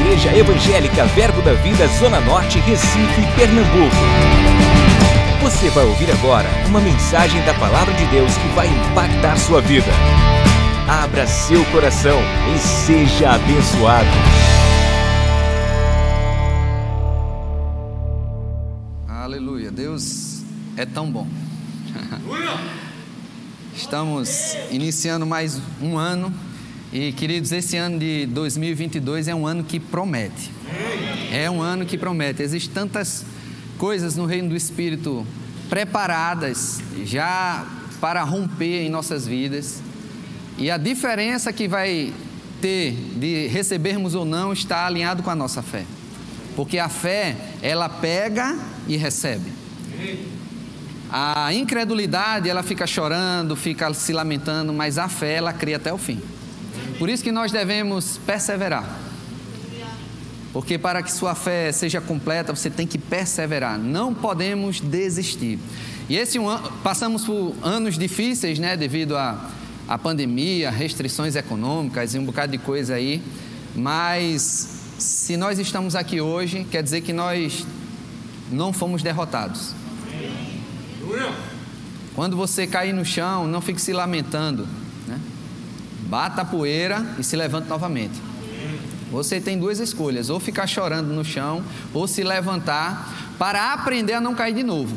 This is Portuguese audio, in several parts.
Igreja Evangélica Verbo da Vida Zona Norte, Recife, Pernambuco. Você vai ouvir agora uma mensagem da Palavra de Deus que vai impactar sua vida. Abra seu coração e seja abençoado. Aleluia, Deus é tão bom. Estamos iniciando mais um ano e, queridos, esse ano de 2022 é um ano que promete. É um ano que promete. Existem tantas coisas no reino do Espírito preparadas já para romper em nossas vidas. E a diferença que vai ter de recebermos ou não está alinhado com a nossa fé. Porque a fé, ela pega e recebe. A incredulidade, ela fica chorando, fica se lamentando, mas a fé, ela crê até o fim. Por isso que nós devemos perseverar. Porque para que sua fé seja completa, você tem que perseverar. Não podemos desistir. E esse um passamos por anos difíceis, né, devido à a, a pandemia, restrições econômicas e um bocado de coisa aí. Mas se nós estamos aqui hoje, quer dizer que nós não fomos derrotados. Quando você cair no chão, não fique se lamentando bata a poeira e se levante novamente. Você tem duas escolhas: ou ficar chorando no chão, ou se levantar para aprender a não cair de novo.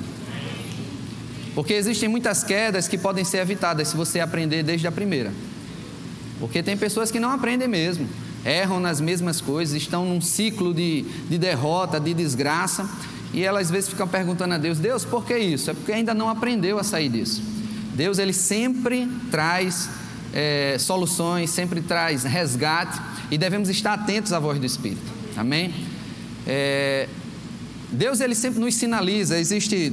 Porque existem muitas quedas que podem ser evitadas se você aprender desde a primeira. Porque tem pessoas que não aprendem mesmo, erram nas mesmas coisas, estão num ciclo de, de derrota, de desgraça, e elas às vezes ficam perguntando a Deus: Deus, por que isso? É porque ainda não aprendeu a sair disso. Deus, ele sempre traz é, soluções, sempre traz resgate e devemos estar atentos à voz do Espírito. Amém? É, Deus ele sempre nos sinaliza. Existe,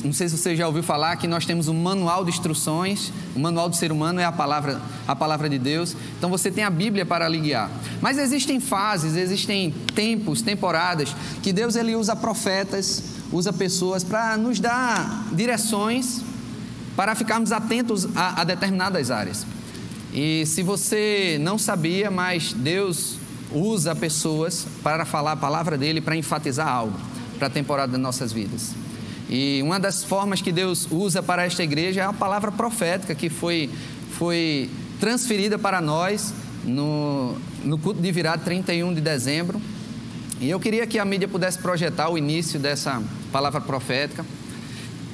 não sei se você já ouviu falar que nós temos um manual de instruções. O manual do ser humano é a palavra, a palavra de Deus. Então você tem a Bíblia para lhe guiar. Mas existem fases, existem tempos, temporadas que Deus ele usa profetas, usa pessoas para nos dar direções para ficarmos atentos a, a determinadas áreas. E se você não sabia, mas Deus usa pessoas para falar a palavra dele, para enfatizar algo para a temporada das nossas vidas. E uma das formas que Deus usa para esta igreja é a palavra profética que foi, foi transferida para nós no, no culto de virada 31 de dezembro. E eu queria que a mídia pudesse projetar o início dessa palavra profética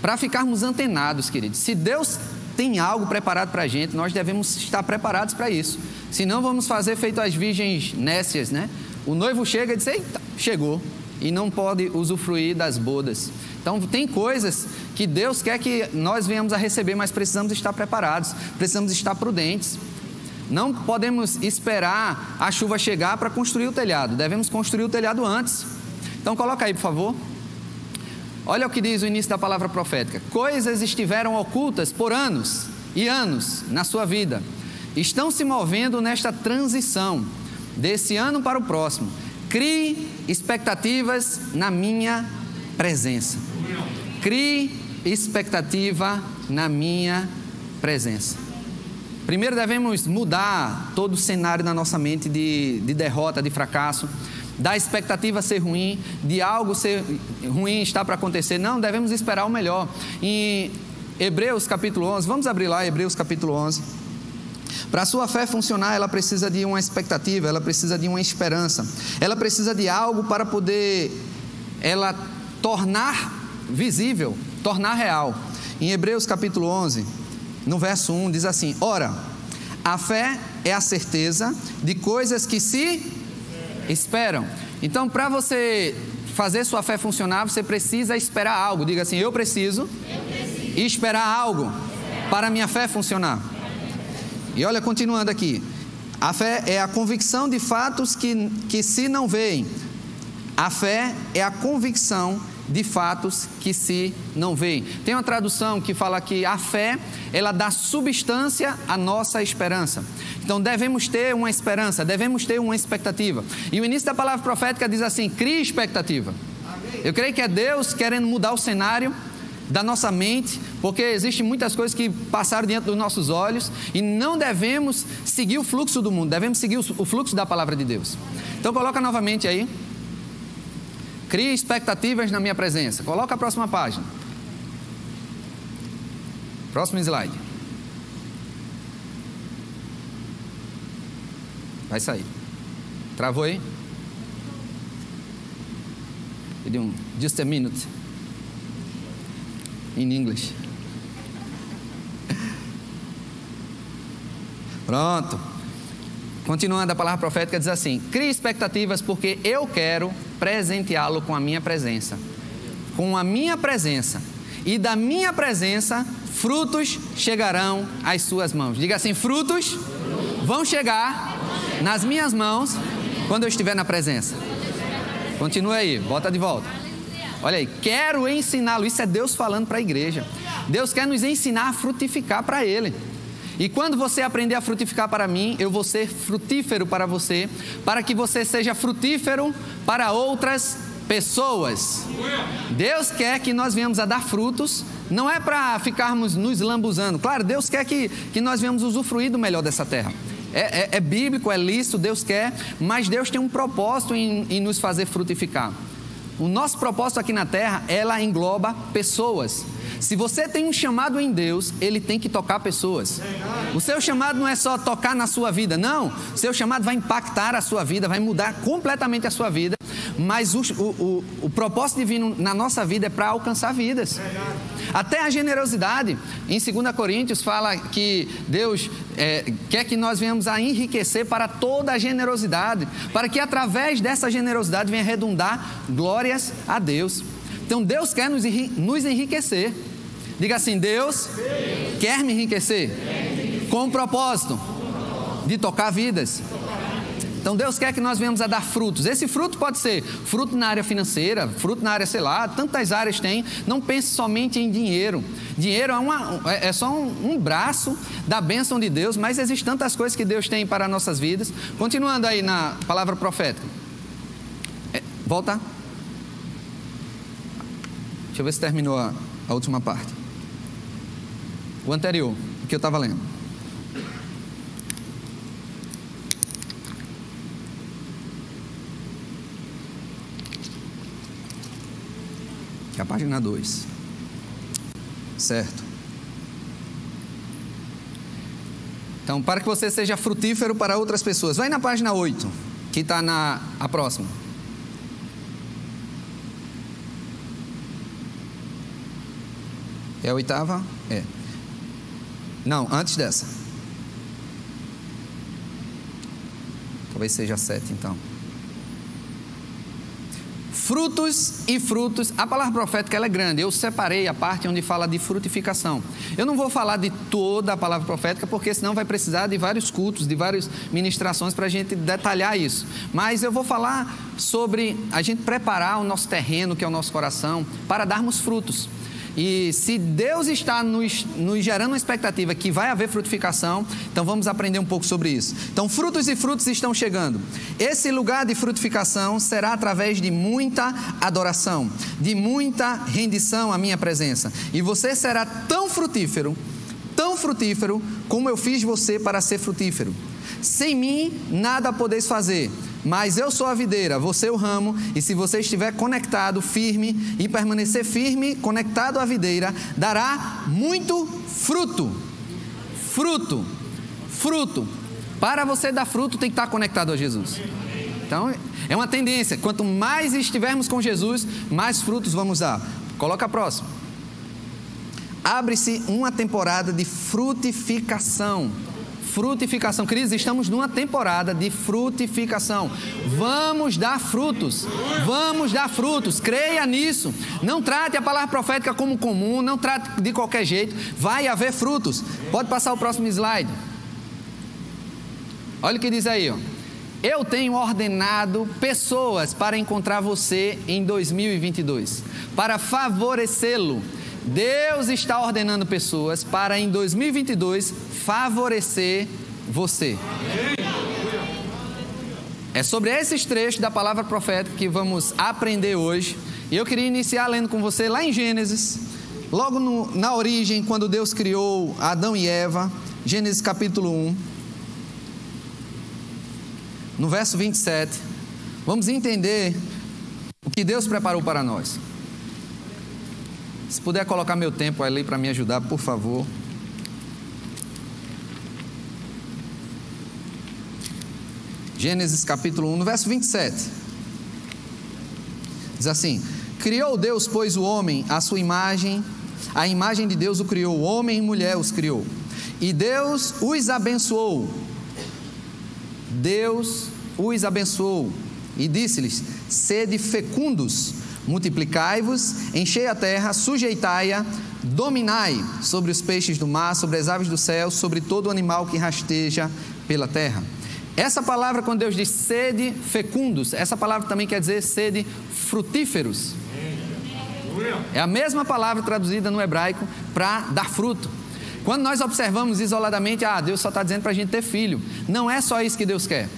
para ficarmos antenados, queridos. Se Deus tem algo preparado para a gente, nós devemos estar preparados para isso. Senão vamos fazer feito as virgens nécias, né? O noivo chega e diz, eita, chegou. E não pode usufruir das bodas. Então tem coisas que Deus quer que nós venhamos a receber, mas precisamos estar preparados, precisamos estar prudentes. Não podemos esperar a chuva chegar para construir o telhado, devemos construir o telhado antes. Então coloca aí, por favor. Olha o que diz o início da palavra profética: coisas estiveram ocultas por anos e anos na sua vida, estão se movendo nesta transição desse ano para o próximo. Crie expectativas na minha presença. Crie expectativa na minha presença. Primeiro devemos mudar todo o cenário na nossa mente de, de derrota, de fracasso da expectativa ser ruim, de algo ser ruim estar para acontecer. Não, devemos esperar o melhor. Em Hebreus capítulo 11, vamos abrir lá Hebreus capítulo 11. Para a sua fé funcionar, ela precisa de uma expectativa, ela precisa de uma esperança, ela precisa de algo para poder ela tornar visível, tornar real. Em Hebreus capítulo 11, no verso 1, diz assim: Ora, a fé é a certeza de coisas que se esperam. Então, para você fazer sua fé funcionar, você precisa esperar algo. Diga assim: Eu preciso, eu preciso. esperar algo para a minha fé funcionar. E olha, continuando aqui. A fé é a convicção de fatos que, que se não veem. A fé é a convicção de fatos que se não veem. Tem uma tradução que fala que a fé, ela dá substância à nossa esperança. Então devemos ter uma esperança, devemos ter uma expectativa. E o início da palavra profética diz assim: crie expectativa. Eu creio que é Deus querendo mudar o cenário da nossa mente porque existem muitas coisas que passaram diante dos nossos olhos e não devemos seguir o fluxo do mundo, devemos seguir o fluxo da palavra de Deus. Então coloca novamente aí. Crie expectativas na minha presença. Coloca a próxima página. Próximo slide. Vai sair. Travou aí? Um just a minute. In English. Pronto. Continuando, a palavra profética diz assim: Crie expectativas, porque eu quero presenteá-lo com a minha presença. Com a minha presença. E da minha presença, frutos chegarão às suas mãos. Diga assim: frutos vão chegar nas minhas mãos quando eu estiver na presença. Continua aí, volta de volta. Olha aí, quero ensiná-lo. Isso é Deus falando para a igreja. Deus quer nos ensinar a frutificar para Ele. E quando você aprender a frutificar para mim, eu vou ser frutífero para você, para que você seja frutífero para outras pessoas. Deus quer que nós venhamos a dar frutos, não é para ficarmos nos lambuzando. Claro, Deus quer que, que nós venhamos usufruir do melhor dessa terra. É, é, é bíblico, é lícito, Deus quer, mas Deus tem um propósito em, em nos fazer frutificar. O nosso propósito aqui na terra, ela engloba pessoas. Se você tem um chamado em Deus, ele tem que tocar pessoas. O seu chamado não é só tocar na sua vida, não. O seu chamado vai impactar a sua vida, vai mudar completamente a sua vida. Mas o, o, o, o propósito divino na nossa vida é para alcançar vidas. Até a generosidade, em 2 Coríntios, fala que Deus é, quer que nós venhamos a enriquecer para toda a generosidade, para que através dessa generosidade venha redundar glórias a Deus. Então Deus quer nos, enriquecer. Diga assim: Deus quer me enriquecer com o propósito de tocar vidas. Então Deus quer que nós venhamos a dar frutos. Esse fruto pode ser fruto na área financeira, fruto na área, sei lá, tantas áreas tem. Não pense somente em dinheiro. Dinheiro é, uma, é, é só um, um, braço da bênção de Deus, mas existem tantas coisas que Deus tem para nossas vidas. Continuando aí na palavra profética. É, volta. Deixa eu ver se terminou a, a última parte. O anterior, o que eu estava lendo. Que é a página 2. Certo. Então, para que você seja frutífero para outras pessoas. Vai na página 8, que está na a próxima. É a oitava? É. Não, antes dessa. Talvez seja a sete, então. Frutos e frutos. A palavra profética ela é grande. Eu separei a parte onde fala de frutificação. Eu não vou falar de toda a palavra profética, porque senão vai precisar de vários cultos, de várias ministrações para a gente detalhar isso. Mas eu vou falar sobre a gente preparar o nosso terreno, que é o nosso coração, para darmos frutos. E se Deus está nos, nos gerando uma expectativa que vai haver frutificação, então vamos aprender um pouco sobre isso. Então, frutos e frutos estão chegando. Esse lugar de frutificação será através de muita adoração, de muita rendição à minha presença. E você será tão frutífero, tão frutífero, como eu fiz você para ser frutífero. Sem mim, nada podeis fazer. Mas eu sou a videira, você o ramo, e se você estiver conectado, firme, e permanecer firme, conectado à videira, dará muito fruto. Fruto. Fruto. Para você dar fruto, tem que estar conectado a Jesus. Então, é uma tendência. Quanto mais estivermos com Jesus, mais frutos vamos dar. Coloca a próxima. Abre-se uma temporada de frutificação frutificação. Queridos, estamos numa temporada de frutificação. Vamos dar frutos. Vamos dar frutos. Creia nisso. Não trate a palavra profética como comum, não trate de qualquer jeito. Vai haver frutos. Pode passar o próximo slide. Olha o que diz aí, ó. Eu tenho ordenado pessoas para encontrar você em 2022, para favorecê-lo Deus está ordenando pessoas para em 2022 favorecer você. É sobre esses trechos da palavra profética que vamos aprender hoje. E eu queria iniciar lendo com você lá em Gênesis, logo no, na origem, quando Deus criou Adão e Eva, Gênesis capítulo 1, no verso 27, vamos entender o que Deus preparou para nós. Se puder colocar meu tempo ali para me ajudar, por favor. Gênesis capítulo 1, no verso 27. Diz assim: Criou Deus, pois, o homem à sua imagem, a imagem de Deus o criou, homem e mulher os criou. E Deus os abençoou. Deus os abençoou e disse-lhes: Sede fecundos, multiplicai-vos, enchei a terra, sujeitai-a, dominai sobre os peixes do mar, sobre as aves do céu, sobre todo animal que rasteja pela terra. Essa palavra, quando Deus diz sede fecundos, essa palavra também quer dizer sede frutíferos. É a mesma palavra traduzida no hebraico para dar fruto. Quando nós observamos isoladamente, ah, Deus só está dizendo para a gente ter filho. Não é só isso que Deus quer.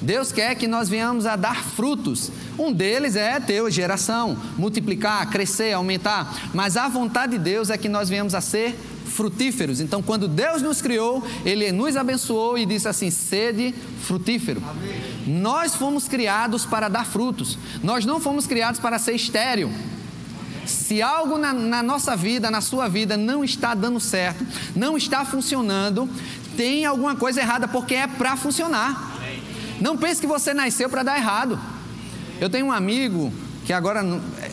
Deus quer que nós venhamos a dar frutos. Um deles é ter geração, multiplicar, crescer, aumentar. Mas a vontade de Deus é que nós venhamos a ser frutíferos. Então, quando Deus nos criou, Ele nos abençoou e disse assim: sede frutífero. Amém. Nós fomos criados para dar frutos. Nós não fomos criados para ser estéril. Se algo na, na, nossa vida, na sua vida, não está dando certo, não está funcionando, tem alguma coisa errada, porque é para funcionar. Não pense que você nasceu para dar errado. Eu tenho um amigo que agora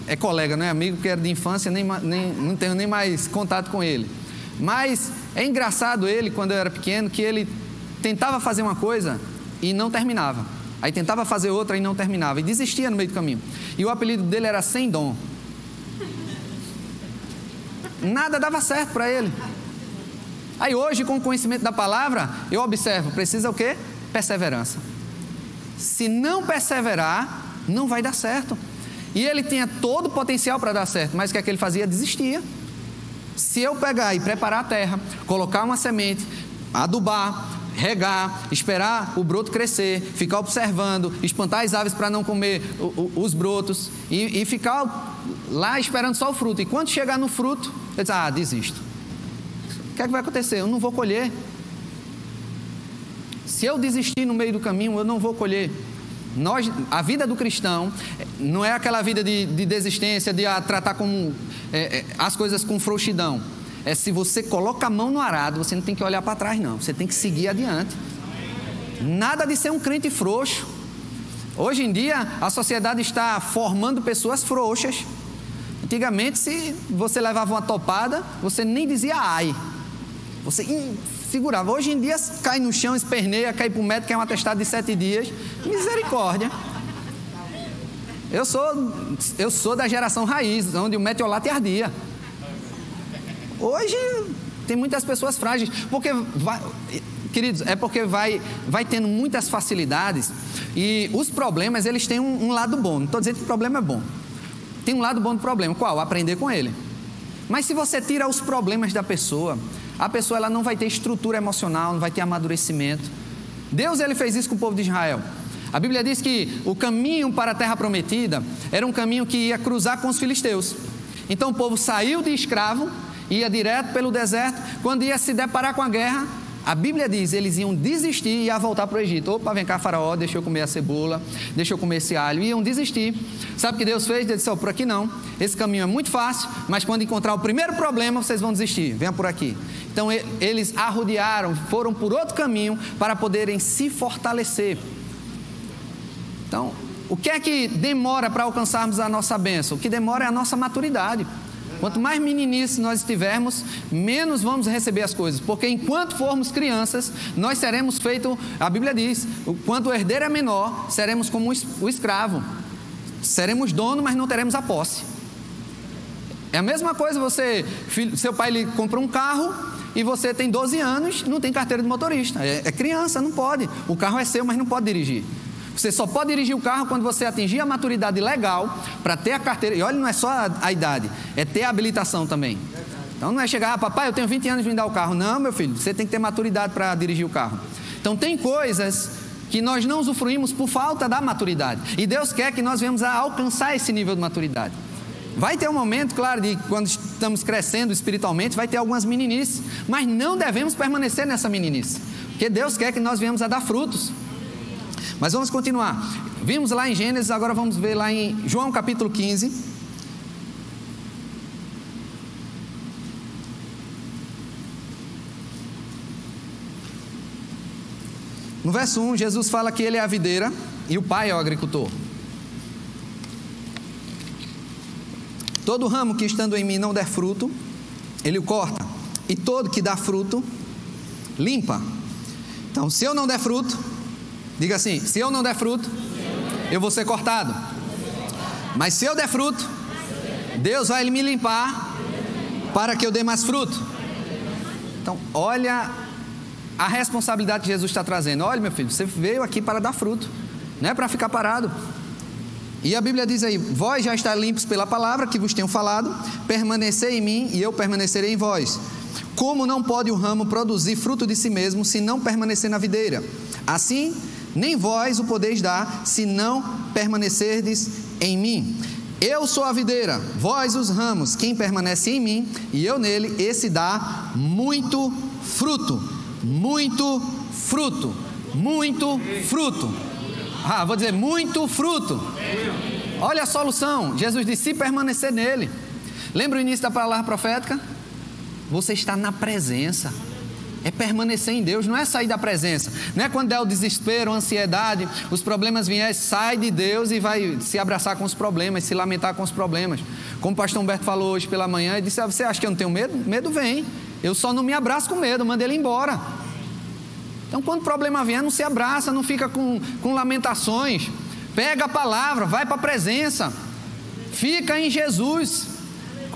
é colega, não é amigo, porque era de infância, nem, nem, não tenho nem mais contato com ele. Mas é engraçado ele, quando eu era pequeno, que ele tentava fazer uma coisa e não terminava. Aí tentava fazer outra e não terminava. E desistia no meio do caminho. E o apelido dele era Sem Dom. Nada dava certo para ele. Aí hoje, com o conhecimento da palavra, eu observo, precisa o quê? Perseverança. Se não perseverar, não vai dar certo. E ele tinha todo o potencial para dar certo, mas o que é que ele fazia? Desistia. Se eu pegar e preparar a terra, colocar uma semente, adubar, regar, esperar o broto crescer, ficar observando, espantar as aves para não comer os brotos e, e, ficar lá esperando só o fruto. E quando chegar no fruto, eu diz, ah, desisto. O que é que vai acontecer? Eu não vou colher. Se eu desistir no meio do caminho, eu não vou colher. Nós, a vida do cristão não é aquela vida de, de desistência, de ah, tratar como, é, é, as coisas com frouxidão. É se você coloca a mão no arado, você não tem que olhar para trás, não. Você tem que seguir adiante. Nada de ser um crente frouxo. Hoje em dia, a sociedade está formando pessoas frouxas. Antigamente, se você levava uma topada, você nem dizia ai. Você segurava. Hoje em dia cai no chão, esperneia, cai para o médico, é um atestado de sete dias. Misericórdia. Eu sou, eu sou da geração raiz, onde o metiolate ardia. Hoje tem muitas pessoas frágeis, porque vai, queridos, é porque vai, vai tendo muitas facilidades e os problemas eles têm um, um lado bom. Não estou dizendo que o problema é bom. Tem um lado bom do problema, qual? Aprender com ele. Mas se você tira os problemas da pessoa, a pessoa ela não vai ter estrutura emocional, não vai ter amadurecimento. Deus ele fez isso com o povo de Israel. A Bíblia diz que o caminho para a terra prometida era um caminho que ia cruzar com os filisteus. Então o povo saiu de escravo, ia direto pelo deserto, quando ia se deparar com a guerra, a Bíblia diz, eles iam desistir e ia voltar para o Egito. Opa, vem cá, faraó, deixa eu comer a cebola, deixa eu comer esse alho. Iam desistir. Sabe o que Deus fez? Ele disse, oh, por aqui não. Esse caminho é muito fácil, mas quando encontrar o primeiro problema, vocês vão desistir. Venha por aqui. Então eles arrodearam, foram por outro caminho para poderem se fortalecer. Então, o que é que demora para alcançarmos a nossa bênção? O que demora é a nossa maturidade. Quanto mais meninice nós estivermos, menos vamos receber as coisas, porque enquanto formos crianças, nós seremos feito, a Bíblia diz, quanto o herdeiro é menor, seremos como o escravo. Seremos dono, mas não teremos a posse. É a mesma coisa você, seu pai lhe comprou um carro e você tem 12 anos, não tem carteira de motorista. É, é criança, não pode. O carro é seu, mas não pode dirigir. Você só pode dirigir o carro quando você atingir a maturidade legal para ter a carteira. E olha, não é só a, a, idade, é ter a habilitação também. Então não é chegar, ah, papai, eu tenho 20 anos de me dar o carro. Não, meu filho, você tem que ter maturidade para dirigir o carro. Então tem coisas que nós não usufruímos por falta da maturidade. E Deus quer que nós venhamos a alcançar esse nível de maturidade. Vai ter um momento, claro, de quando estamos crescendo espiritualmente, vai ter algumas meninices, mas não devemos permanecer nessa meninice, porque Deus quer que nós venhamos a dar frutos. Mas vamos continuar. Vimos lá em Gênesis, agora vamos ver lá em João capítulo 15. No verso 1, Jesus fala que ele é a videira e o pai é o agricultor. Todo ramo que estando em mim não der fruto, ele o corta, e todo que dá fruto, limpa. Então, se eu não der fruto, diga assim: se eu não der fruto, eu vou ser cortado. Mas se eu der fruto, Deus vai me limpar para que eu dê mais fruto. Então, olha a responsabilidade que Jesus está trazendo. Olha, meu filho, você veio aqui para dar fruto, não é para ficar parado. E a Bíblia diz aí: Vós já está limpos pela palavra que vos tenho falado, permanecei em mim e eu permanecerei em vós. Como não pode o ramo produzir fruto de si mesmo se não permanecer na videira? Assim, nem vós o podeis dar se não permanecerdes em mim. Eu sou a videira, vós os ramos, quem permanece em mim e eu nele, esse dá muito fruto muito fruto. Muito fruto. Ah, vou dizer muito fruto. Olha a solução. Jesus disse: se permanecer nele. Lembra o início da palavra profética? Você está na presença. É permanecer em Deus, não é sair da presença. Não é quando der o desespero, a ansiedade, os problemas vierem, sai de Deus e vai se abraçar com os problemas, se lamentar com os problemas. Como o pastor Humberto falou hoje pela manhã, ele disse: ah, Você acha que eu não tenho medo? Medo vem. Eu só não me abraço com medo, mando ele embora. Então, quando o problema vier, não se abraça, não fica com, com lamentações. Pega a palavra, vai para a presença. Fica em Jesus.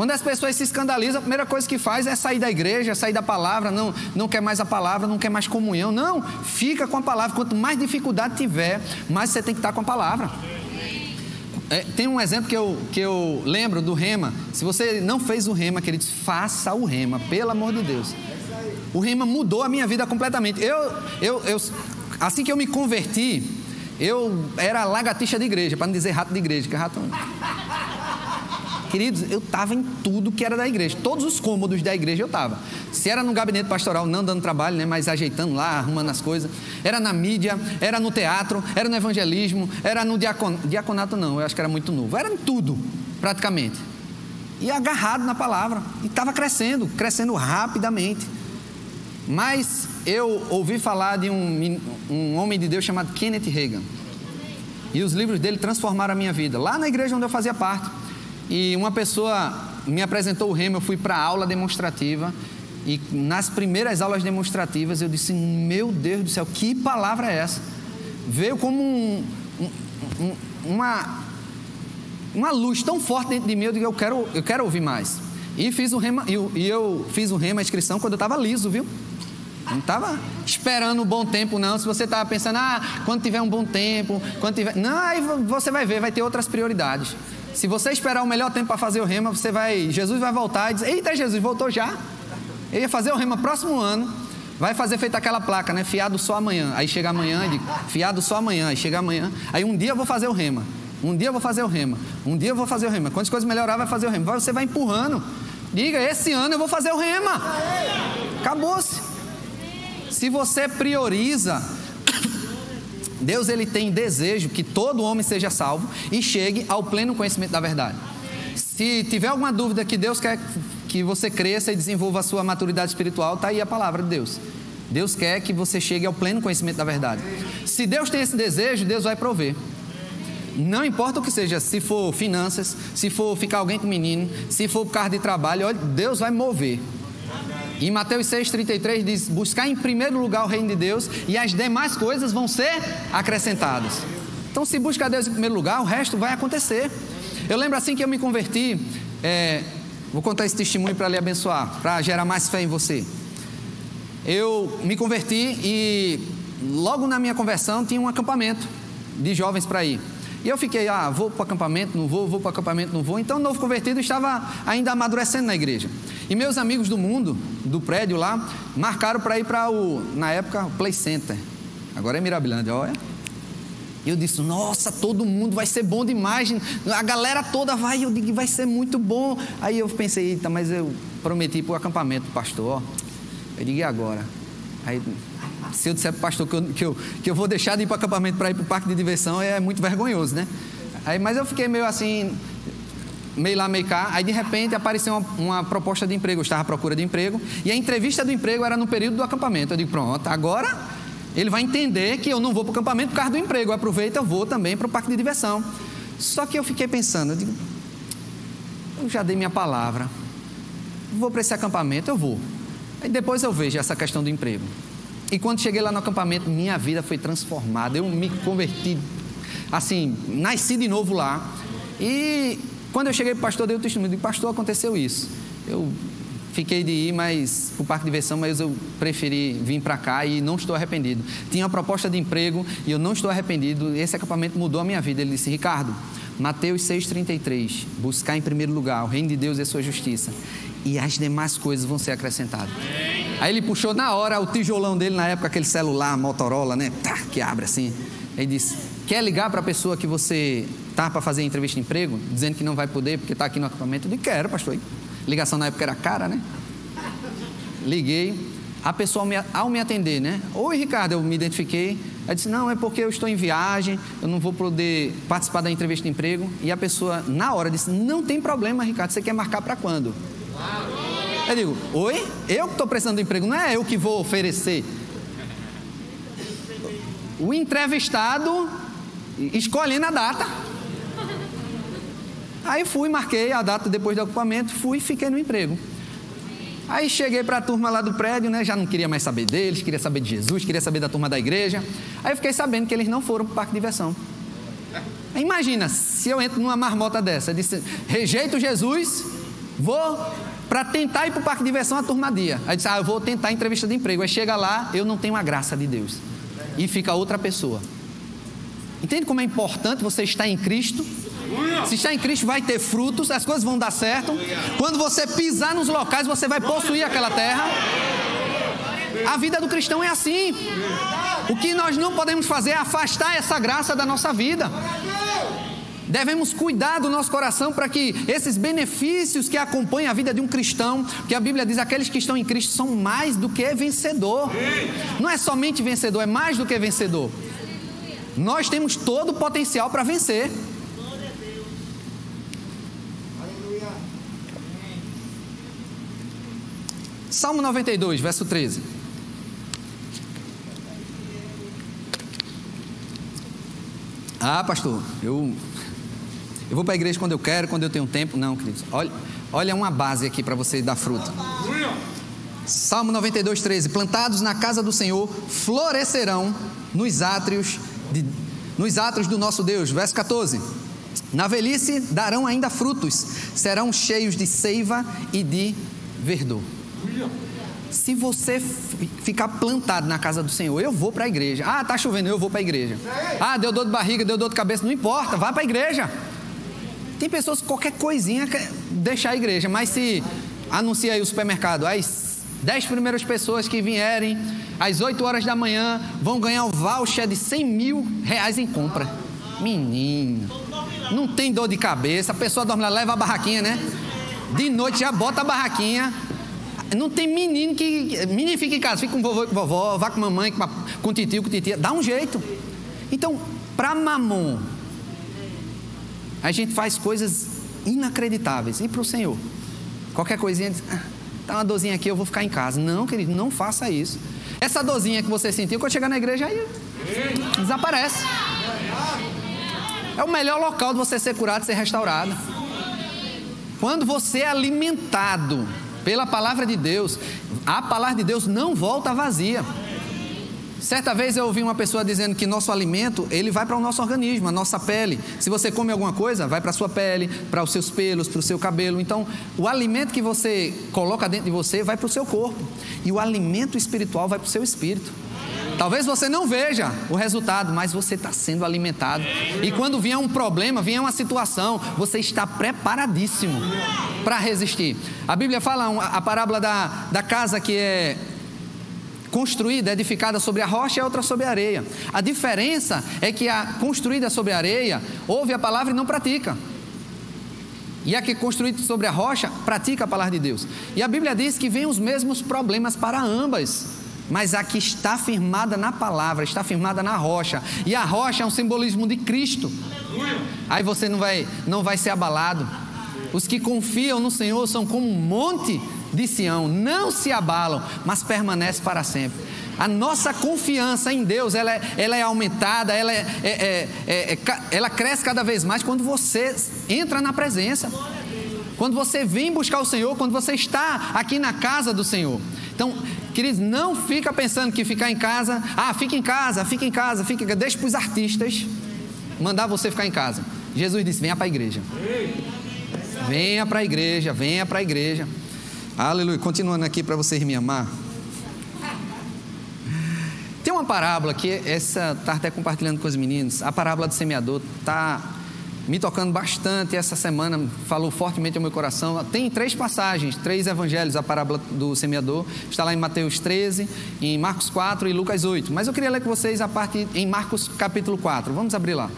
Quando as pessoas se escandalizam, a primeira coisa que faz é sair da igreja, sair da palavra, não, não quer mais a palavra, não quer mais comunhão. Não, fica com a palavra. Quanto mais dificuldade tiver, mais você tem que estar com a palavra. É, tem um exemplo que eu, que eu lembro do rema. Se você não fez o rema, queridos, faça o rema, pelo amor de Deus. O rema mudou a minha vida completamente. Eu, eu, eu, assim que eu me converti, eu era lagartixa de igreja, para não dizer rato de igreja, que é rato. Queridos, eu estava em tudo que era da igreja. Todos os cômodos da igreja eu estava. Se era no gabinete pastoral, não dando trabalho, né, mas ajeitando lá, arrumando as coisas. Era na mídia, era no teatro, era no evangelismo, era no diacon... diaconato, não, eu acho que era muito novo. Era em tudo, praticamente. E agarrado na palavra. E estava crescendo, crescendo rapidamente. Mas eu ouvi falar de um, um homem de Deus chamado Kenneth Reagan. E os livros dele transformaram a minha vida. Lá na igreja onde eu fazia parte. E uma pessoa me apresentou o remo, eu fui para a aula demonstrativa. E nas primeiras aulas demonstrativas eu disse: Meu Deus do céu, que palavra é essa? Veio como um, um, uma, uma luz tão forte dentro de mim, eu digo: Eu quero, eu quero ouvir mais. E, fiz o rema, e eu, eu fiz o rema, inscrição, quando eu estava liso, viu? Não estava esperando um bom tempo, não. Se você estava pensando, ah, quando tiver um bom tempo, quando tiver. Não, aí você vai ver, vai ter outras prioridades. Se você esperar o melhor tempo para fazer o rema, você vai, Jesus vai voltar e dizer: Eita, Jesus, voltou já? Ele ia fazer o rema próximo ano, vai fazer feita aquela placa, né? Fiado só amanhã. Aí chega amanhã, fiado só amanhã. Aí chega amanhã. Aí um dia eu vou fazer o rema. Um dia eu vou fazer o rema. Um dia eu vou fazer o rema. Quando as coisas melhorar, vai fazer o rema. Você vai empurrando. Diga, esse ano eu vou fazer o rema. Acabou-se. Se você prioriza Deus ele tem desejo que todo homem seja salvo e chegue ao pleno conhecimento da verdade. Se tiver alguma dúvida que Deus quer que você cresça e desenvolva a sua maturidade espiritual, está aí a palavra de Deus. Deus quer que você chegue ao pleno conhecimento da verdade. Se Deus tem esse desejo, Deus vai prover. Não importa o que seja, se for finanças, se for ficar alguém com menino, se for por causa de trabalho, Deus vai mover. Em Mateus 6,33 diz: Buscar em primeiro lugar o reino de Deus e as demais coisas vão ser acrescentadas. Então, se busca Deus em primeiro lugar, o resto vai acontecer. Eu lembro assim que eu me converti, é, vou contar esse testemunho para lhe abençoar, para gerar mais fé em você. Eu me converti e logo na minha conversão tinha um acampamento de jovens para ir. E eu fiquei, ah, vou para o acampamento, não vou, vou para o acampamento, não vou. Então, novo convertido estava ainda amadurecendo na igreja. E meus amigos do mundo, do prédio lá, marcaram para ir para o, na época, o Play Center. Agora é Mirabilândia, olha. E eu disse, nossa, todo mundo vai ser bom demais, a galera toda vai, eu digo, vai ser muito bom. Aí eu pensei, eita, mas eu prometi para o acampamento, pastor, ó. Eu digo, e agora? Aí, se eu disser para o pastor que eu, que, eu, que eu vou deixar de ir para o acampamento para ir para o parque de diversão, é muito vergonhoso, né? Aí, mas eu fiquei meio assim, meio lá, meio cá. Aí de repente apareceu uma, uma, proposta de emprego, eu estava à procura de emprego, e a entrevista do emprego era no período do acampamento. Eu digo, pronto, agora ele vai entender que eu não vou para o acampamento por causa do emprego. Eu aproveito, eu vou também para o parque de diversão. Só que eu fiquei pensando, eu digo, eu já dei minha palavra, vou para esse acampamento, eu vou. Aí depois eu vejo essa questão do emprego. E quando cheguei lá no acampamento, minha vida foi transformada. Eu me converti, assim, nasci de novo lá. E quando eu cheguei para o pastor, dei o testemunho. Digo, pastor, aconteceu isso. Eu fiquei de ir mais para o parque de diversão, mas eu preferi vir para cá e não estou arrependido. Tinha uma proposta de emprego e eu não estou arrependido. Esse acampamento mudou a minha vida. Ele disse, Ricardo, Mateus 6,33, buscar em primeiro lugar o reino de Deus e a sua justiça, e as demais coisas vão ser acrescentadas. Aí ele puxou na hora o tijolão dele, na época aquele celular Motorola, né? Tá, que abre assim. Ele disse: Quer ligar para a pessoa que você tá para fazer entrevista de emprego, dizendo que não vai poder porque está aqui no acampamento? Eu disse: Quero, pastor. Ligação na época era cara, né? Liguei. A pessoa, ao me atender, né? Oi, Ricardo, eu me identifiquei. Ela disse: Não, é porque eu estou em viagem, eu não vou poder participar da entrevista de emprego. E a pessoa, na hora, disse: Não tem problema, Ricardo, você quer marcar para quando? Eu digo: Oi? Eu que estou precisando de emprego, não é eu que vou oferecer. O entrevistado escolhendo a data. Aí fui, marquei a data depois do ocupamento, fui e fiquei no emprego. Aí cheguei para a turma lá do prédio, né? Já não queria mais saber deles, queria saber de Jesus, queria saber da turma da igreja. Aí fiquei sabendo que eles não foram para o parque de diversão. Imagina, se eu entro numa marmota dessa, disse, rejeito Jesus, vou para tentar ir para o parque de diversão a turma dia. Aí disse, ah, eu vou tentar entrevista de emprego. Aí chega lá, eu não tenho a graça de Deus. E fica outra pessoa. Entende como é importante você estar em Cristo? Se está em Cristo, vai ter frutos, as coisas vão dar certo. Quando você pisar nos locais, você vai possuir aquela terra. A vida do cristão é assim. O que nós não podemos fazer é afastar essa graça da nossa vida. Devemos cuidar do nosso coração para que esses benefícios que acompanham a vida de um cristão, que a Bíblia diz, aqueles que estão em Cristo são mais do que vencedor. Não é somente vencedor, é mais do que vencedor. Nós temos todo o potencial para vencer. Salmo 92, verso 13. Ah, pastor, eu, eu vou para a igreja quando eu quero, quando eu tenho tempo. Não, queridos. Olha, olha uma base aqui para você dar fruto. Salmo 92, 13. Plantados na casa do Senhor, florescerão nos átrios, de, nos átrios do nosso Deus. Verso 14. Na velhice darão ainda frutos, serão cheios de seiva e de verdor. Se você ficar plantado na casa do Senhor, eu vou para a igreja. Ah, tá chovendo, eu vou para a igreja. Ah, deu dor de barriga, deu dor de cabeça, não importa, vá para a igreja. Tem pessoas que qualquer coisinha quer deixar a igreja, mas se anuncia aí o supermercado, as dez primeiras pessoas que vierem às 8 horas da manhã vão ganhar um voucher de 100 mil reais em compra. Menino, não tem dor de cabeça, a pessoa dorme lá, leva a barraquinha, né? De noite já bota a barraquinha, não tem menino que. Menino fica em casa, fica com vovô e com vovó, vá com mamãe, com, com titio, com titia. Dá um jeito. Então, para mamon, a gente faz coisas inacreditáveis. E para o Senhor? Qualquer coisinha, ah, tá uma dorzinha aqui, eu vou ficar em casa. Não, querido, não faça isso. Essa dorzinha que você sentiu, quando chegar na igreja, aí desaparece. É o melhor local de você ser curado, ser restaurado. Quando você é alimentado pela palavra de Deus, a palavra de Deus não volta vazia. Certa vez eu ouvi uma pessoa dizendo que nosso alimento, ele vai para o nosso organismo, a nossa pele. Se você come alguma coisa, vai para a sua pele, para os seus pelos, para o seu cabelo. Então, o alimento que você coloca dentro de você vai para o seu corpo. E o alimento espiritual vai para o seu espírito. Talvez você não veja o resultado, mas você está sendo alimentado. E quando vier um problema, vier uma situação, você está preparadíssimo para resistir. A Bíblia fala a parábola da, da casa que é construída, edificada sobre a rocha e a outra sobre a areia. A diferença é que a construída sobre a areia ouve a palavra e não pratica. E a que é construída sobre a rocha pratica a palavra de Deus. E a Bíblia diz que vem os mesmos problemas para ambas. Mas a que está firmada na palavra, está firmada na rocha. E a rocha é um simbolismo de Cristo. Aí você não vai, não vai ser abalado. Os que confiam no Senhor são como um monte de Sião, não se abalam, mas permanecem para sempre. A nossa confiança em Deus, ela é, ela é aumentada, ela, é, é, é, é ela cresce cada vez mais quando você entra na presença. Quando você vem buscar o Senhor, quando você está aqui na casa do Senhor. Então, queridos, não fica pensando que ficar em casa, ah, fica em casa, fica em casa, fica em casa. Deixa para os artistas mandar você ficar em casa. Jesus disse: venha para a igreja. Venha para a igreja, venha para a igreja. Aleluia. Continuando aqui para vocês me amar. Tem uma parábola que essa está até compartilhando com os meninos. A parábola do semeador está me tocando bastante essa semana, falou fortemente ao meu coração. Tem três passagens, três evangelhos, a parábola do semeador. Está lá em Mateus 13, em Marcos 4 e Lucas 8. Mas eu queria ler com vocês a parte em Marcos capítulo 4. Vamos abrir lá.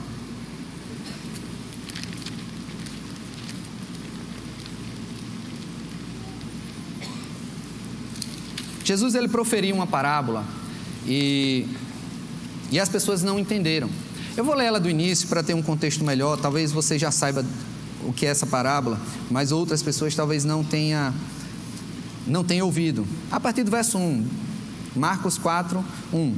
Jesus ele proferiu uma parábola e, e as pessoas não entenderam. Eu vou ler ela do início para ter um contexto melhor. Talvez você já saiba o que é essa parábola, mas outras pessoas talvez não tenha não tenha ouvido. A partir do verso 1, Marcos 4, 1.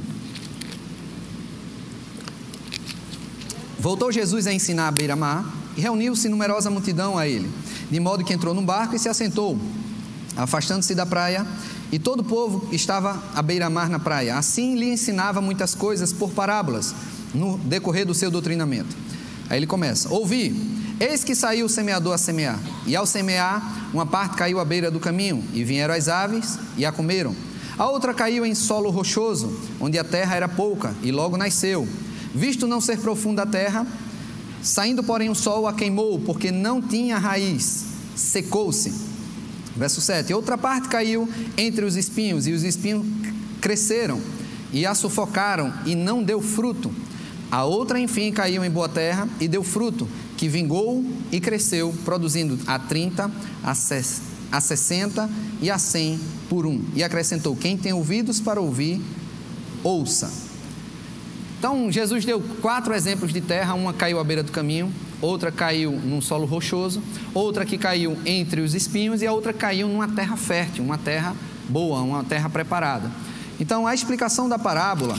Voltou Jesus a ensinar à beira-mar e reuniu-se numerosa multidão a ele, de modo que entrou num barco e se assentou. Afastando-se da praia, e todo o povo estava à beira-mar na praia. Assim lhe ensinava muitas coisas por parábolas, no decorrer do seu doutrinamento. Aí ele começa: Ouvi, eis que saiu o semeador a semear, e ao semear, uma parte caiu à beira do caminho, e vieram as aves e a comeram. A outra caiu em solo rochoso, onde a terra era pouca, e logo nasceu. Visto não ser profunda a terra, saindo, porém, o sol a queimou, porque não tinha raiz, secou-se. Verso 7: Outra parte caiu entre os espinhos, e os espinhos cresceram e a sufocaram, e não deu fruto. A outra, enfim, caiu em boa terra e deu fruto, que vingou e cresceu, produzindo a 30, a 60 e a 100 por um. E acrescentou: Quem tem ouvidos para ouvir, ouça. Então, Jesus deu quatro exemplos de terra: uma caiu à beira do caminho, outra caiu num solo rochoso, outra que caiu entre os espinhos e a outra caiu numa terra fértil, uma terra boa, uma terra preparada. Então, a explicação da parábola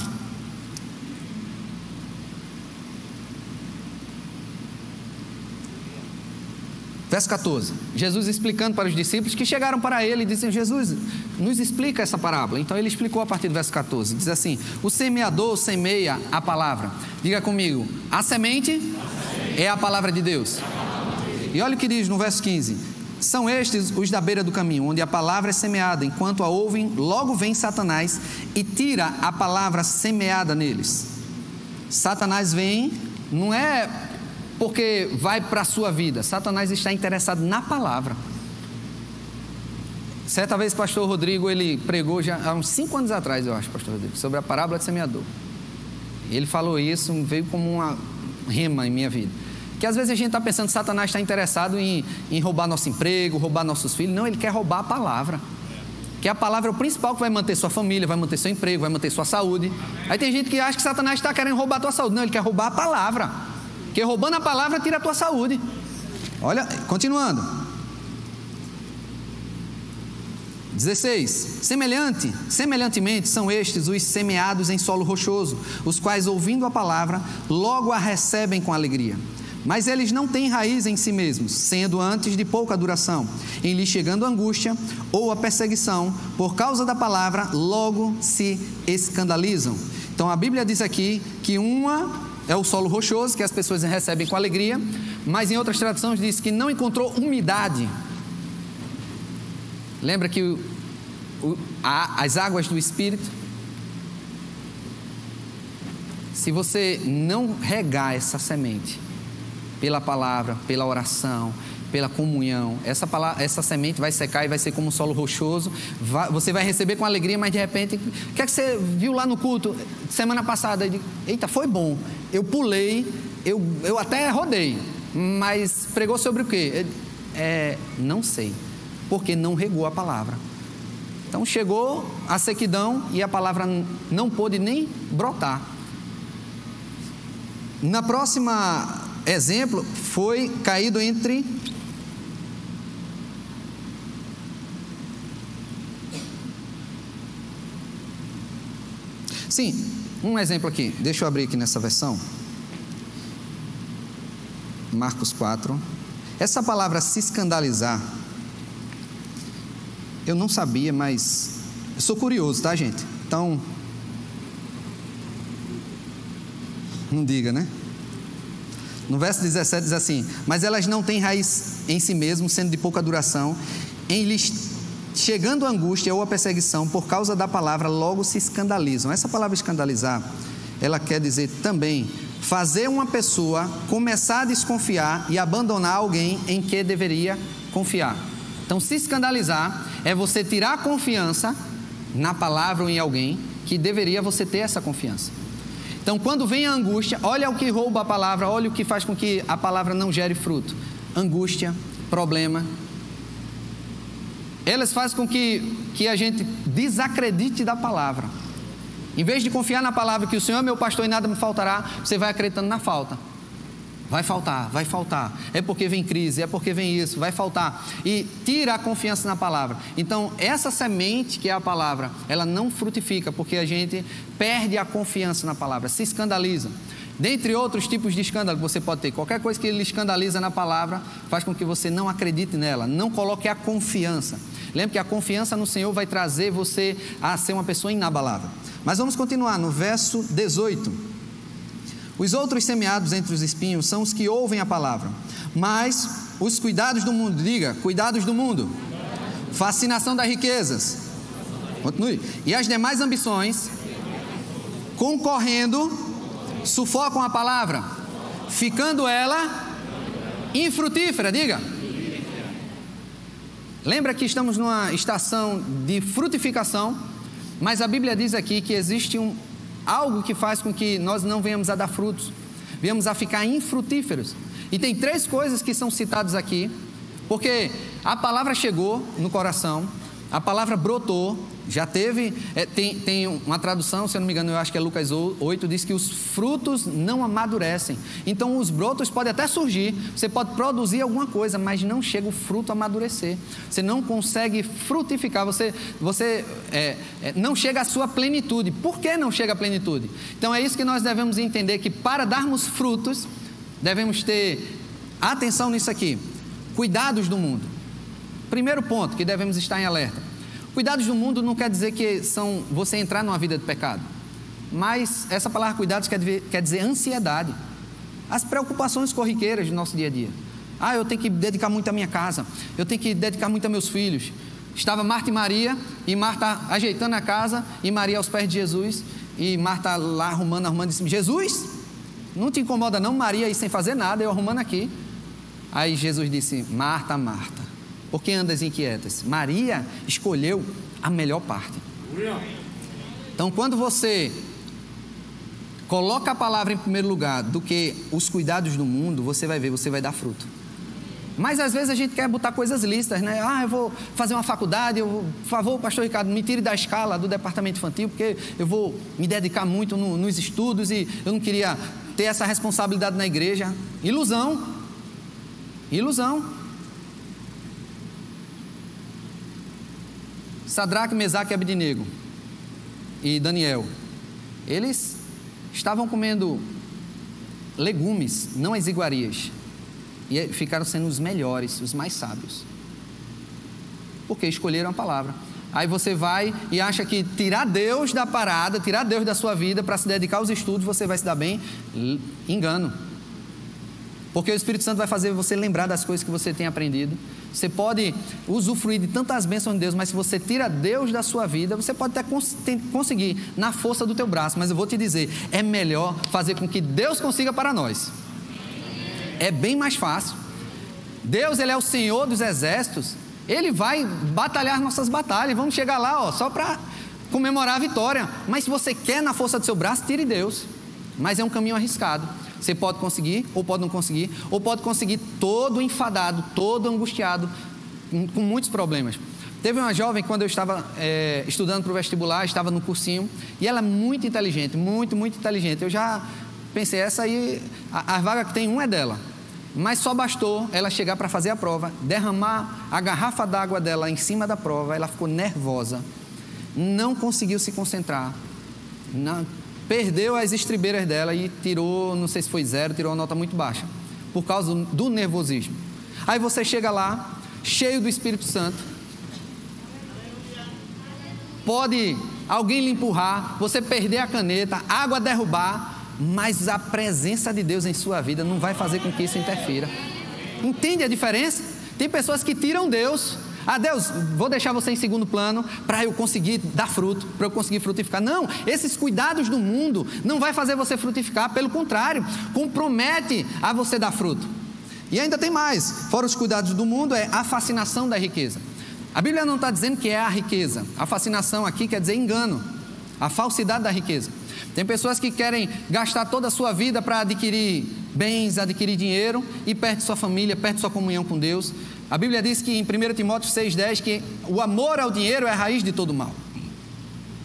Verso 14. Jesus explicando para os discípulos que chegaram para ele e disseram: Jesus, nos explica essa parábola. Então ele explicou a partir do verso 14. Diz assim: O semeador semeia a palavra. Diga comigo: a semente é a palavra de Deus. E olha o que diz no verso 15: São estes os da beira do caminho, onde a palavra é semeada, enquanto a ouvem, logo vem Satanás e tira a palavra semeada neles. Satanás vem, não é porque vai para a sua vida, Satanás está interessado na palavra. Certa vez, pastor Rodrigo, ele pregou já há uns cinco anos atrás, eu acho, pastor Rodrigo, sobre a parábola de semeador. Ele falou isso, veio como uma rema em minha vida. Que às vezes a gente está pensando que Satanás está interessado em, em roubar nosso emprego, roubar nossos filhos. Não, ele quer roubar a palavra. Que a palavra é o principal que vai manter sua família, vai manter seu emprego, vai manter sua saúde. Aí tem gente que acha que Satanás está querendo roubar a tua saúde. Não, ele quer roubar a palavra. Porque roubando a palavra tira a tua saúde. Olha, continuando. 16. Semelhante, semelhantemente são estes os semeados em solo rochoso, os quais ouvindo a palavra, logo a recebem com alegria. Mas eles não têm raiz em si mesmos, sendo antes de pouca duração. Em lhes chegando angústia ou a perseguição, por causa da palavra, logo se escandalizam. Então a Bíblia diz aqui que uma é o solo rochoso, que as pessoas recebem com alegria, mas em outras traduções diz que não encontrou umidade. Lembra que o, o, a, as águas do Espírito se você não regar essa semente, pela palavra, pela oração, pela comunhão. Essa, palavra, essa semente vai secar e vai ser como um solo rochoso. Vai, você vai receber com alegria, mas de repente, o que é que você viu lá no culto semana passada? Eita, foi bom. Eu pulei, eu, eu até rodei, mas pregou sobre o quê? É, não sei, porque não regou a palavra. Então chegou a sequidão e a palavra não pôde nem brotar. Na próxima exemplo, foi caído entre Sim, um exemplo aqui, deixa eu abrir aqui nessa versão. Marcos 4. Essa palavra se escandalizar, eu não sabia, mas eu sou curioso, tá, gente? Então, não diga, né? No verso 17 diz assim: Mas elas não têm raiz em si mesmo, sendo de pouca duração, em lhes chegando a angústia ou a perseguição por causa da palavra, logo se escandalizam. Essa palavra escandalizar, ela quer dizer também fazer uma pessoa começar a desconfiar e abandonar alguém em que deveria confiar. Então, se escandalizar é você tirar a confiança na palavra ou em alguém que deveria você ter essa confiança. Então, quando vem a angústia, olha o que rouba a palavra, olha o que faz com que a palavra não gere fruto: angústia, problema. Elas fazem com que, que a gente desacredite da palavra. Em vez de confiar na palavra que o Senhor é meu pastor e nada me faltará, você vai acreditando na falta. Vai faltar, vai faltar. É porque vem crise, é porque vem isso, vai faltar. E tira a confiança na palavra. Então, essa semente que é a palavra, ela não frutifica, porque a gente perde a confiança na palavra, se escandaliza. Dentre outros tipos de escândalo que você pode ter, qualquer coisa que ele escandaliza na palavra faz com que você não acredite nela, não coloque a confiança. Lembre que a confiança no Senhor vai trazer você a ser uma pessoa inabalável. Mas vamos continuar no verso 18. Os outros semeados entre os espinhos são os que ouvem a palavra, mas os cuidados do mundo, diga, cuidados do mundo, fascinação das riquezas, continue, e as demais ambições, concorrendo, sufocam a palavra, ficando ela infrutífera, diga. Lembra que estamos numa estação de frutificação, mas a Bíblia diz aqui que existe um, algo que faz com que nós não venhamos a dar frutos, venhamos a ficar infrutíferos. E tem três coisas que são citadas aqui, porque a palavra chegou no coração, a palavra brotou, já teve, é, tem, tem uma tradução, se eu não me engano, eu acho que é Lucas 8, diz que os frutos não amadurecem. Então os brotos podem até surgir, você pode produzir alguma coisa, mas não chega o fruto a amadurecer. Você não consegue frutificar, você, você é, é, não chega à sua plenitude. Por que não chega à plenitude? Então é isso que nós devemos entender: que para darmos frutos, devemos ter atenção nisso aqui. Cuidados do mundo. Primeiro ponto que devemos estar em alerta Cuidados do mundo não quer dizer que são você entrar numa vida de pecado. Mas essa palavra cuidados quer dizer, quer dizer ansiedade. As preocupações corriqueiras do nosso dia a dia. Ah, eu tenho que dedicar muito à minha casa. Eu tenho que dedicar muito a meus filhos. Estava Marta e Maria, e Marta ajeitando a casa, e Maria aos pés de Jesus, e Marta lá arrumando, arrumando, disse: Jesus, não te incomoda não, Maria aí sem fazer nada, eu arrumando aqui. Aí Jesus disse: Marta, Marta, por que andas inquietas? Maria escolheu a melhor parte. Então, quando você coloca a palavra em primeiro lugar do que os cuidados do mundo, você vai ver, você vai dar fruto. Mas às vezes a gente quer botar coisas listas, né? Ah, eu vou fazer uma faculdade, eu, por favor, pastor Ricardo, me tire da escala do departamento infantil, porque eu vou me dedicar muito no, nos estudos e eu não queria ter essa responsabilidade na igreja. Ilusão. Ilusão. Sadraque, Mesaque e Abednego e Daniel, eles estavam comendo legumes, não as iguarias, e ficaram sendo os melhores, os mais sábios, porque escolheram a palavra. Aí você vai e acha que tirar Deus da parada, tirar Deus da sua vida para se dedicar aos estudos, você vai se dar bem. Engano. Porque o Espírito Santo vai fazer você lembrar das coisas que você tem aprendido. Você pode usufruir de tantas bênçãos de Deus, mas se você tira Deus da sua vida, você pode até conseguir na força do teu braço. Mas eu vou te dizer, é melhor fazer com que Deus consiga para nós. É bem mais fácil. Deus, ele é o Senhor dos exércitos. Ele vai batalhar nossas batalhas. Vamos chegar lá, ó, só para comemorar a vitória. Mas se você quer na força do seu braço, tire Deus. Mas é um caminho arriscado. Você pode conseguir, ou pode não conseguir, ou pode conseguir todo enfadado, todo angustiado, com muitos problemas. Teve uma jovem, quando eu estava é, estudando para o vestibular, estava no cursinho, e ela é muito inteligente, muito, muito inteligente. Eu já pensei, essa aí, a, a vaga que tem um é dela. Mas só bastou ela chegar para fazer a prova, derramar a garrafa d'água dela em cima da prova, ela ficou nervosa, não conseguiu se concentrar, não, perdeu as estribeiras dela e tirou, não sei se foi zero, tirou uma nota muito baixa, por causa do nervosismo. Aí você chega lá, cheio do Espírito Santo, pode alguém lhe empurrar, você perder a caneta, água derrubar, mas a presença de Deus em sua vida não vai fazer com que isso interfira. Entende a diferença? Tem pessoas que tiram Deus. Ah, Deus, vou deixar você em segundo plano para eu conseguir dar fruto, para eu conseguir frutificar. Não, esses cuidados do mundo não vai fazer você frutificar, pelo contrário, compromete a você dar fruto. E ainda tem mais, fora os cuidados do mundo, é a fascinação da riqueza. A Bíblia não está dizendo que é a riqueza. A fascinação aqui quer dizer engano, a falsidade da riqueza. Tem pessoas que querem gastar toda a sua vida para adquirir bens, adquirir dinheiro e perde sua família, perde sua comunhão com Deus. A Bíblia diz que em 1 Timóteo 6,10 que o amor ao dinheiro é a raiz de todo mal.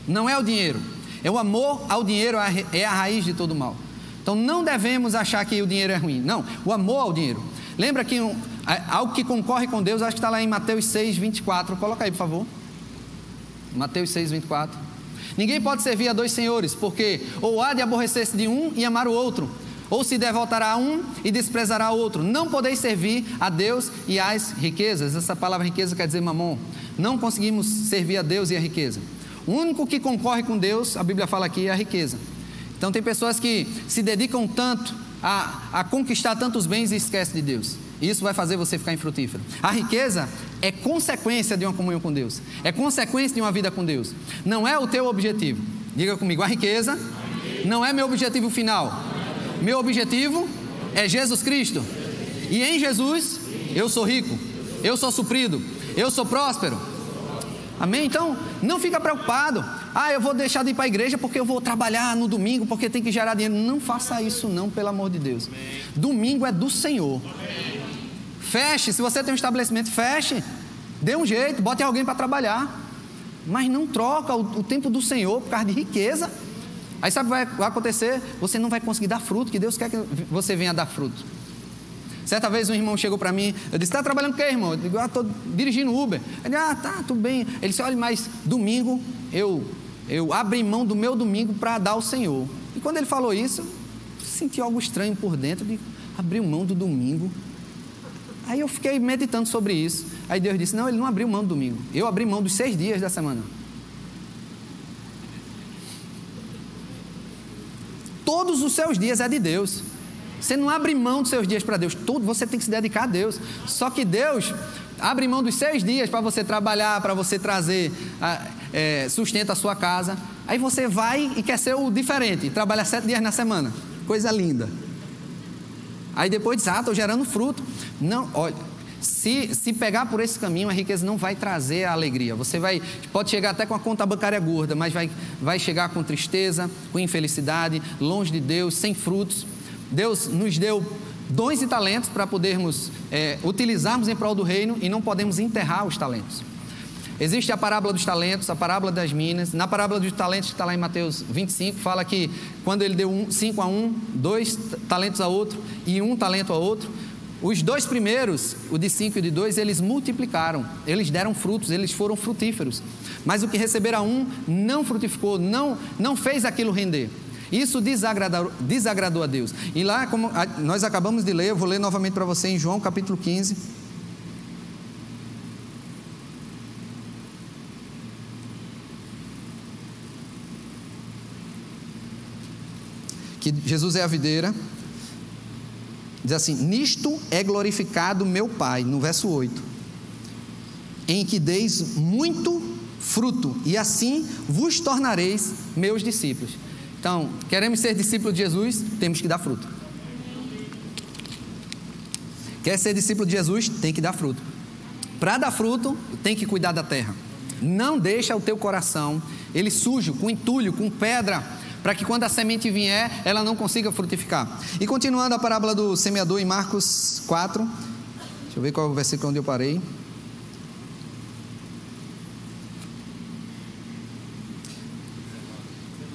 Não é o dinheiro, é o amor ao dinheiro é a raiz de todo mal. Então não devemos achar que o dinheiro é ruim. Não, o amor ao dinheiro. Lembra que um, algo que concorre com Deus, acho que está lá em Mateus 6, 24. Coloca aí, por favor. Mateus 6, 24. Ninguém pode servir a dois senhores, porque ou há de aborrecer-se de um e amar o outro, ou se devotará a um e desprezará o outro. Não podeis servir a Deus e às riquezas. Essa palavra riqueza quer dizer mamon. Não conseguimos servir a Deus e a riqueza. O único que concorre com Deus, a Bíblia fala aqui, é a riqueza. Então tem pessoas que se dedicam tanto a, a conquistar tantos bens e esquecem de Deus. Isso vai fazer você ficar infrutífero. A riqueza é consequência de uma comunhão com Deus, é consequência de uma vida com Deus. Não é o teu objetivo. Diga comigo, a riqueza não é meu objetivo final. Meu objetivo é Jesus Cristo. E em Jesus eu sou rico, eu sou suprido, eu sou próspero. Amém? Então, não fica preocupado. Ah, eu vou deixar de ir para a igreja porque eu vou trabalhar no domingo, porque tem que gerar dinheiro. Não faça isso, não, pelo amor de Deus. Domingo é do Senhor. Feche, se você tem um estabelecimento, feche. Dê um jeito, bote alguém para trabalhar. Mas não troca o, o, tempo do Senhor por causa de riqueza. Aí sabe o que vai acontecer? Você não vai conseguir dar fruto, que Deus quer que você venha dar fruto. Certa vez um irmão chegou para mim, eu disse, está trabalhando o quê, irmão? Eu digo, ah, estou dirigindo Uber. Ele ah, tá, tudo bem. Ele disse, olha, mas domingo eu, eu abri mão do meu domingo para dar ao Senhor. E quando ele falou isso, eu senti algo estranho por dentro, de abrir mão do domingo Aí eu fiquei meditando sobre isso. Aí Deus disse: Não, ele não abriu mão do domingo. Eu abri mão dos seis dias da semana. Os seus dias é de Deus. Você não abre mão dos seus dias para Deus. Tudo você tem que se dedicar a Deus. Só que Deus abre mão dos seis dias para você trabalhar, para você trazer é, sustento à sua casa. Aí você vai e quer ser o diferente, trabalha sete dias na semana. Coisa linda. Aí depois diz, ah, estou gerando fruto. Não, olha, se, se pegar por esse caminho, a riqueza não vai trazer a alegria. Você vai, pode chegar até com a conta bancária gorda, mas vai, vai chegar com tristeza, com infelicidade, longe de Deus, sem frutos. Deus nos deu dons e talentos para podermos é, utilizarmos em prol do reino e não podemos enterrar os talentos. Existe a parábola dos talentos, a parábola das minas. Na parábola dos talentos, que está lá em Mateus 25, fala que quando ele deu um, cinco a um, dois talentos a outro e um talento a outro, os dois primeiros, o de cinco e o de dois, eles multiplicaram, eles deram frutos, eles foram frutíferos. Mas o que receberam a um não frutificou, não, não fez aquilo render. Isso desagradou, desagradou a Deus. E lá, como nós acabamos de ler, eu vou ler novamente para você em João capítulo 15. que Jesus é a videira. Diz assim: Nisto é glorificado meu Pai, no verso 8, em que deis muito fruto, e assim vos tornareis meus discípulos. Então, queremos ser discípulos de Jesus, temos que dar fruto. Quer ser discípulo de Jesus? Tem que dar fruto. Para dar fruto, tem que cuidar da terra. Não deixa o teu coração ele sujo, com entulho, com pedra, para que quando a semente vier, ela não consiga frutificar. E continuando a parábola do semeador em Marcos 4, deixa eu ver qual é o versículo onde eu parei.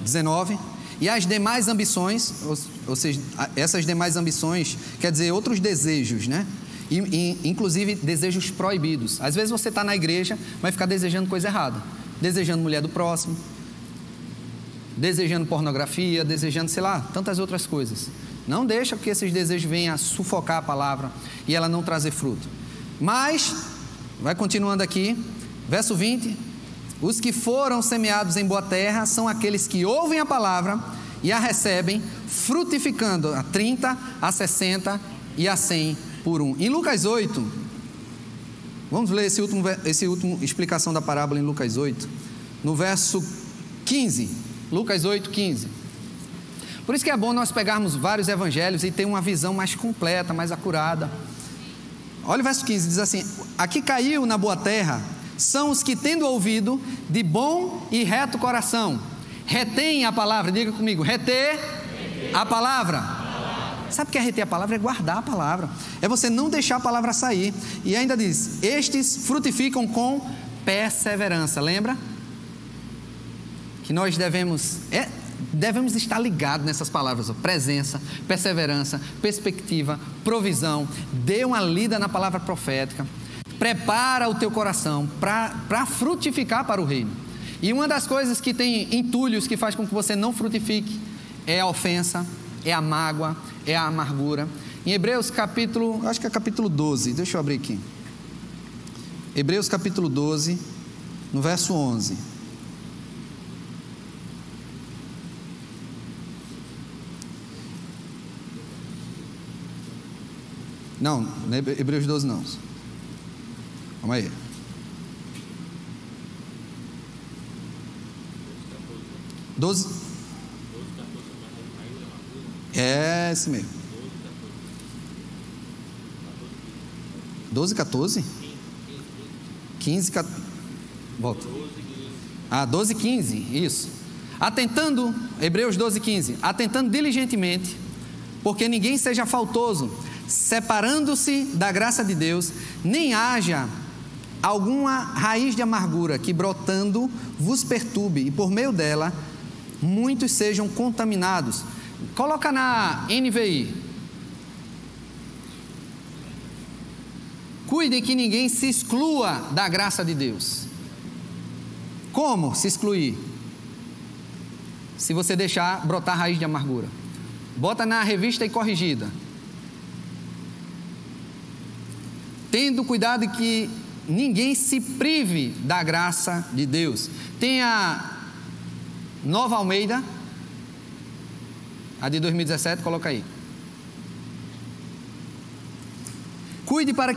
Dezenove. E as demais ambições, ou, ou, seja, essas demais ambições, quer dizer, outros desejos, né? E, e, inclusive desejos proibidos. Às vezes você está na igreja, vai ficar desejando coisa errada. Desejando mulher do próximo, desejando pornografia, desejando, sei lá, tantas outras coisas. Não deixa que esses desejos venham a sufocar a palavra e ela não trazer fruto. Mas, vai continuando aqui, verso 20: os que foram semeados em boa terra são aqueles que ouvem a palavra e a recebem, frutificando a 30, a 60 e a 100 por um. Em Lucas 8, vamos ler esse último, esse último explicação da parábola em Lucas 8, no verso 15. Lucas 8, 15. Por isso que é bom nós pegarmos vários evangelhos e ter uma visão mais completa, mais acurada. Olha o verso 15, diz assim: Aqui caiu na boa terra são os que, tendo ouvido, de bom e reto coração, retém a palavra, diga comigo, reter a palavra. Sabe o que é reter a palavra? É guardar a palavra, é você não deixar a palavra sair. E ainda diz: estes frutificam com perseverança, lembra? Que nós devemos, é, devemos estar ligados nessas palavras: ó, presença, perseverança, perspectiva, provisão. Dê uma lida na palavra profética prepara o teu coração para frutificar para o reino. E uma das coisas que tem entulhos que faz com que você não frutifique é a ofensa, é a mágoa, é a amargura. Em Hebreus capítulo, acho que é capítulo 12, deixa eu abrir aqui. Hebreus capítulo 12, no verso 11. Não, não é Hebreus 12 não. Calma aí. Doze. É esse mesmo. Doze, 14? 15, 14. Volta. Ah, 12, 15, isso. Atentando, Hebreus 12, 15. Atentando diligentemente, porque ninguém seja faltoso, separando-se da graça de Deus, nem haja alguma raiz de amargura que brotando vos perturbe e por meio dela muitos sejam contaminados. Coloca na NVI. Cuidem que ninguém se exclua da graça de Deus. Como se excluir? Se você deixar brotar raiz de amargura. Bota na revista e corrigida. Tendo cuidado que ninguém se prive da graça de Deus. Tem a Nova Almeida, a de 2017, coloca aí. Cuide para